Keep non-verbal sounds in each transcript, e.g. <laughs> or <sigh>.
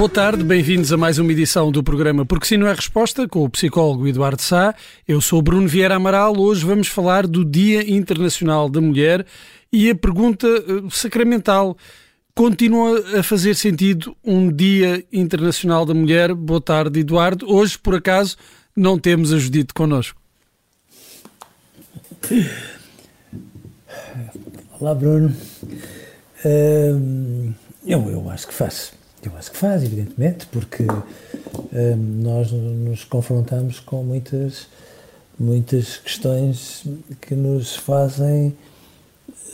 Boa tarde, bem-vindos a mais uma edição do programa Porque Sim Não é Resposta, com o psicólogo Eduardo Sá. Eu sou Bruno Vieira Amaral. Hoje vamos falar do Dia Internacional da Mulher e a pergunta eh, sacramental: continua a fazer sentido um Dia Internacional da Mulher? Boa tarde, Eduardo. Hoje, por acaso, não temos a Judite connosco. Olá, Bruno. Uh, eu, eu acho que faço. Eu acho que faz, evidentemente, porque hum, nós nos confrontamos com muitas, muitas questões que nos fazem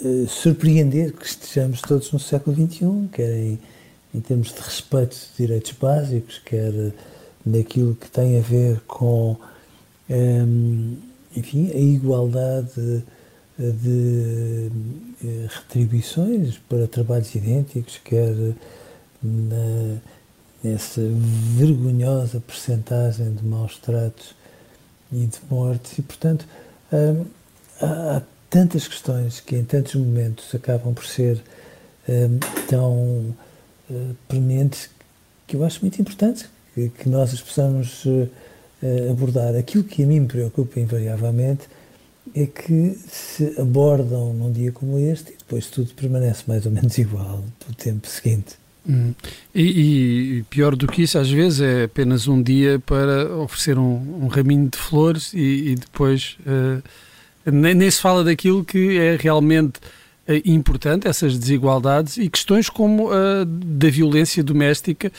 uh, surpreender que estejamos todos no século XXI, quer em, em termos de respeito de direitos básicos, quer naquilo que tem a ver com, um, enfim, a igualdade de, de, de retribuições para trabalhos idênticos, quer na, nessa vergonhosa percentagem de maus tratos e de mortes. E, portanto, hum, há, há, tantas questões que em tantos momentos acabam por ser hum, tão uh, prementes que eu acho muito importante que, que nós as possamos uh, abordar. Aquilo que a mim me preocupa invariavelmente é que se abordam num dia como este e depois tudo permanece mais ou menos <laughs> igual no tempo seguinte. Hum. E, e, pior do que isso, às vezes é apenas um dia para oferecer um, um raminho de flores e, e depois uh, nem, nem, se fala daquilo que é realmente uh, importante, essas desigualdades e questões como a uh, da violência doméstica.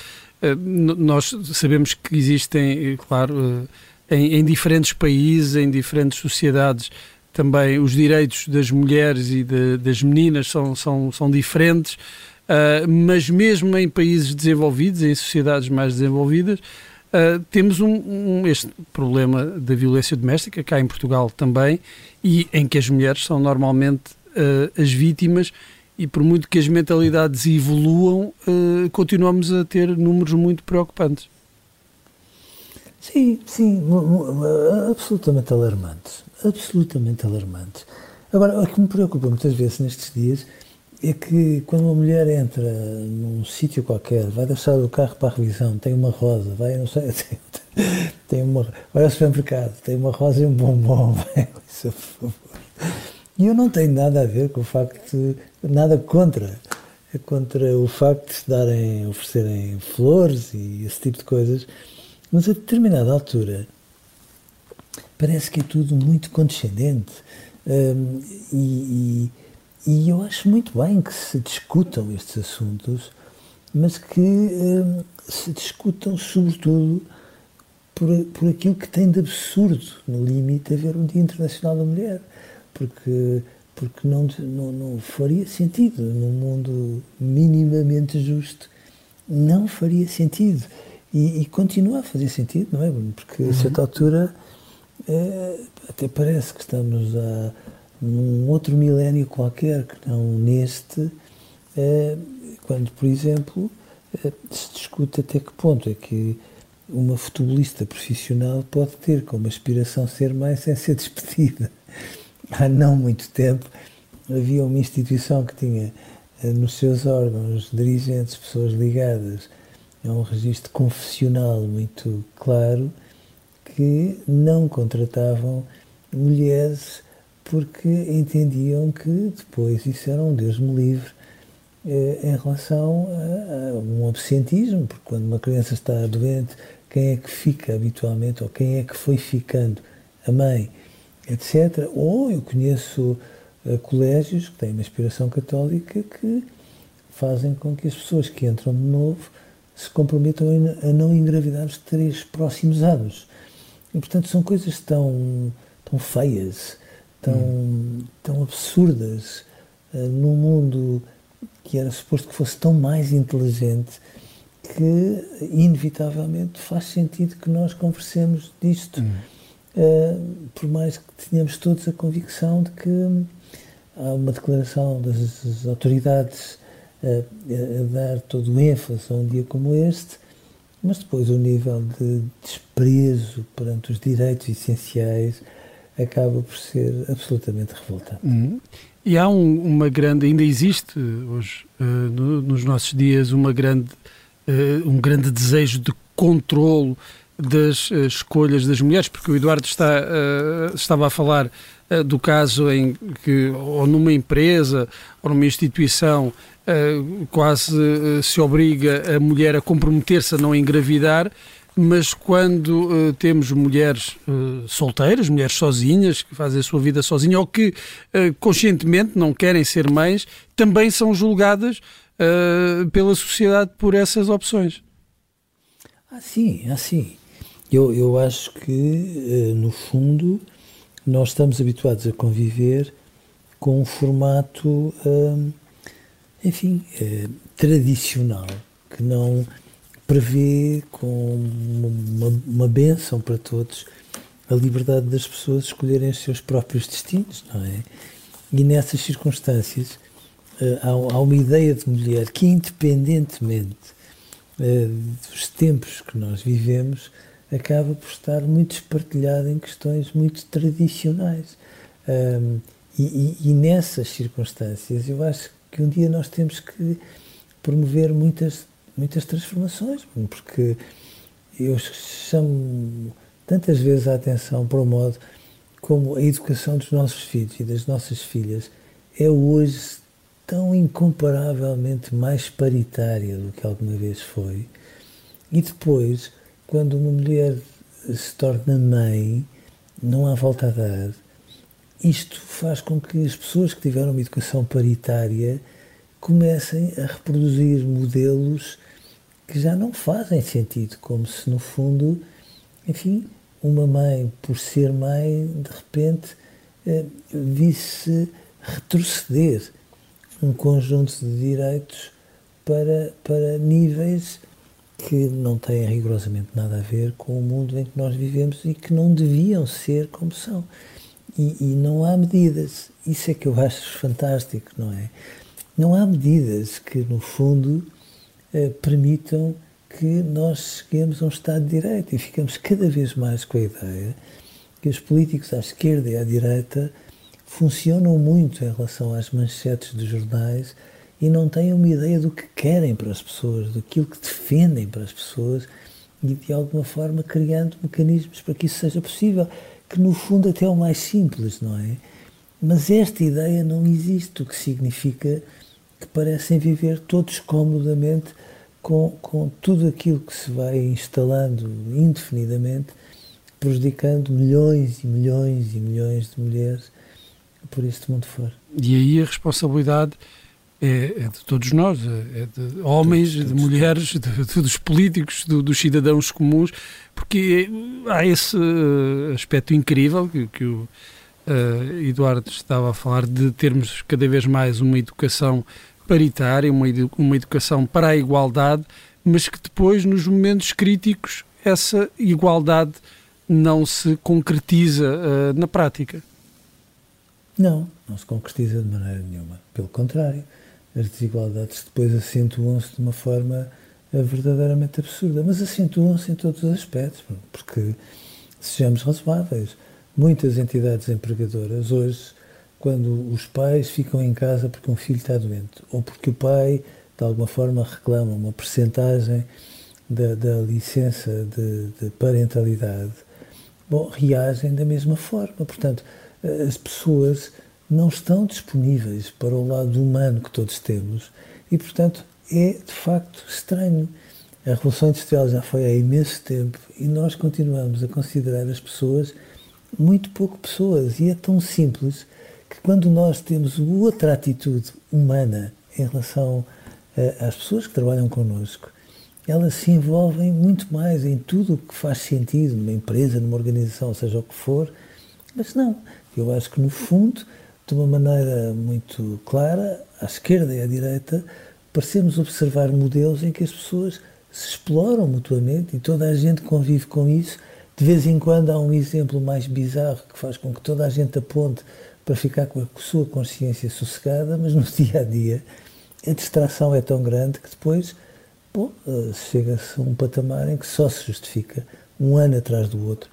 Eh, nós sabemos que existem, claro, em, em diferentes países, em diferentes sociedades, também os direitos das mulheres e de, das meninas são, são, são diferentes. Uh, mas mesmo em países desenvolvidos, em sociedades mais desenvolvidas, uh, temos um, um, este problema da violência doméstica, cá em Portugal também, e em que as mulheres são normalmente uh, as vítimas e por muito que as mentalidades evoluam, continuamos a ter números muito preocupantes. Sim, sim, absolutamente alarmantes, absolutamente alarmantes. Agora, o que me preocupa muitas vezes nestes dias é que quando uma mulher entra num sítio qualquer, vai deixar o carro para a revisão, tem uma rosa, vai, não sei, tem, <laughs> tem uma, vai ao supermercado, tem uma rosa e um bombom, <laughs> vai, isso, por favor. E eu não tenho nada a ver com o facto, de, nada contra, é contra o facto de se darem, oferecerem flores e esse tipo de coisas, mas a determinada altura parece que é tudo muito condescendente hum, e, e e eu acho muito bem que se discutam estes assuntos, mas que hum, se discutam sobretudo por, por aquilo que tem de absurdo, no limite, haver um Dia Internacional da Mulher. Porque, porque não, não, não faria sentido, num mundo minimamente justo, não faria sentido. E, e continua a fazer sentido, não é, Porque a certa uhum. altura é, até parece que estamos a num outro milénio qualquer que não neste, eh, quando, por exemplo, eh, se discute até que ponto é que uma futebolista profissional pode ter como aspiração ser mãe sem ser <laughs> despedida. Há não muito tempo havia uma instituição que tinha eh, nos seus órgãos dirigentes, pessoas ligadas a um registro confessional muito claro, que não contratavam mulheres porque entendiam que depois isso era um Deus me livre eh, em relação a, a, um absentismo, porque quando uma criança está doente, quem é que fica habitualmente, ou quem é que foi ficando? A mãe, etc. Ou eu conheço uh, colégios que têm uma inspiração católica que fazem com que as pessoas que entram de novo se comprometam a não engravidar os três próximos anos. E, portanto, são coisas tão, tão feias, tão, hum. tão absurdas, uh, num mundo que era suposto que fosse tão mais inteligente que, inevitavelmente, faz sentido que nós conversemos disto, hum. uh, por mais que tenhamos todos a convicção de que há uma declaração das autoridades a, a dar todo o ênfase a um dia como este, mas depois o nível de desprezo perante os direitos essenciais acaba por ser absolutamente revoltante. Uhum. E há um, uma grande, ainda existe hoje, uh, no, nos nossos dias, uma grande, uh, um grande desejo de controlo das uh, escolhas das mulheres, porque o Eduardo está, estava a falar do caso em que, ou numa empresa, ou numa instituição, quase se obriga a mulher a comprometer-se a não engravidar, mas quando uh, temos mulheres uh, solteiras, mulheres sozinhas, que fazem a sua vida sozinhas ou que uh, conscientemente não querem ser mães, também são julgadas pela sociedade por essas opções. Ah, sim, ah, sim. Eu, eu acho que, no fundo, nós estamos habituados a conviver com um formato, enfim, tradicional, que não prevê com uma, uma benção para todos a liberdade das pessoas escolherem os seus próprios destinos, não é? E nessas circunstâncias uh, há, há, uma ideia de mulher que, independentemente uh, dos tempos que nós vivemos, acaba por estar muito espartilhada em questões muito tradicionais. Um, e, e, e nessas circunstâncias, eu acho que um dia nós temos que promover muitas muitas transformações, porque eu chamo tantas vezes a atenção para o modo como a educação dos nossos filhos e das nossas filhas é hoje tão incomparavelmente mais paritária do que alguma vez foi. E depois, quando uma mulher se torna mãe, não há volta a dar. Isto faz com que as pessoas que tiveram uma educação paritária comecem a reproduzir modelos que já não fazem sentido, como se no fundo, enfim, uma mãe, por ser mãe, de repente eh, visse retroceder um conjunto de direitos para, para níveis que não têm rigorosamente nada a ver com o mundo em que nós vivemos e que não deviam ser como são. E, e não há medidas. Isso é que eu acho fantástico, não é? Não há medidas que, no fundo, eh, permitam que nós cheguemos a um Estado de Direito e ficamos cada vez mais com a ideia que os políticos à esquerda e à direita funcionam muito em relação às manchetes dos jornais e não têm uma ideia do que querem para as pessoas, daquilo que defendem para as pessoas e de alguma forma criando mecanismos para que isso seja possível, que no fundo até é o mais simples, não é? Mas esta ideia não existe, o que significa que parecem viver todos comodamente com, com tudo aquilo que se vai instalando indefinidamente, prejudicando milhões e milhões e milhões de mulheres por este mundo fora. E aí a responsabilidade é, é de todos nós, é, é de homens, todos, todos, de mulheres, de, de, dos políticos, do, dos cidadãos comuns, porque há esse aspecto incrível que, que o uh, Eduardo estava a falar de termos cada vez mais uma educação paritária, uma, edu uma educação para a igualdade, mas que depois, nos momentos críticos, essa igualdade não se concretiza uh, na prática. Não, não se concretiza de maneira nenhuma. Pelo contrário, as desigualdades depois acentuam-se de uma forma eh, verdadeiramente absurda, mas acentuam-se em todos os aspectos, porque, sejamos razoáveis, muitas entidades empregadoras hoje quando os pais ficam em casa porque um filho está doente ou porque o pai, de alguma forma, reclama uma percentagem da, da licença de, de, parentalidade, bom, reagem da mesma forma. Portanto, as pessoas não estão disponíveis para o lado humano que todos temos e, portanto, é de facto estranho. A Revolução Industrial já foi há imenso tempo e nós continuamos a considerar as pessoas muito pouco pessoas e é tão simples que quando nós temos outra atitude humana em relação uh, às pessoas que trabalham connosco, elas se envolvem muito mais em tudo o que faz sentido numa empresa, numa organização, seja o que for. Mas não, eu acho que no fundo, de uma maneira muito clara, à esquerda e à direita, parecemos observar modelos em que as pessoas se exploram mutuamente e toda a gente convive com isso. De vez em quando há um exemplo mais bizarro que faz com que toda a gente aponte para ficar com a sua consciência sossegada, mas no dia a dia a distração é tão grande que depois eh, chega-se a um patamar em que só se justifica, um ano atrás do outro,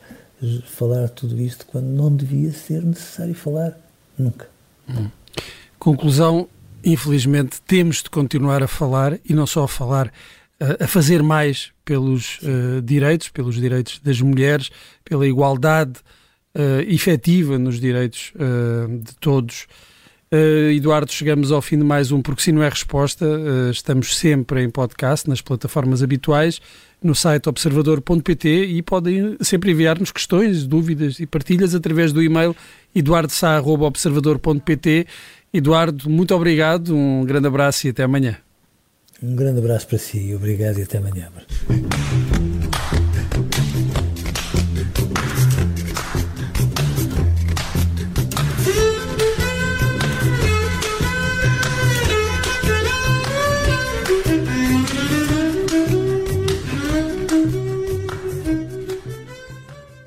falar tudo isto quando não devia ser necessário falar nunca. Hum. Conclusão: infelizmente temos de continuar a falar e não só a falar, a fazer mais pelos uh, direitos, pelos direitos das mulheres, pela igualdade uh, efetiva nos direitos uh, de todos. Eduardo, chegamos ao fim de mais um Porque Se Não É Resposta. Estamos sempre em podcast, nas plataformas habituais, no site observador.pt e podem sempre enviar-nos questões, dúvidas e partilhas através do e-mail eduardosá.observador.pt. Eduardo, muito obrigado, um grande abraço e até amanhã. Um grande abraço para si, obrigado e até amanhã.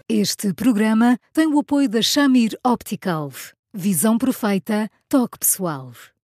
Este programa tem o apoio da Shamir Optical. Visão perfeita, toque pessoal.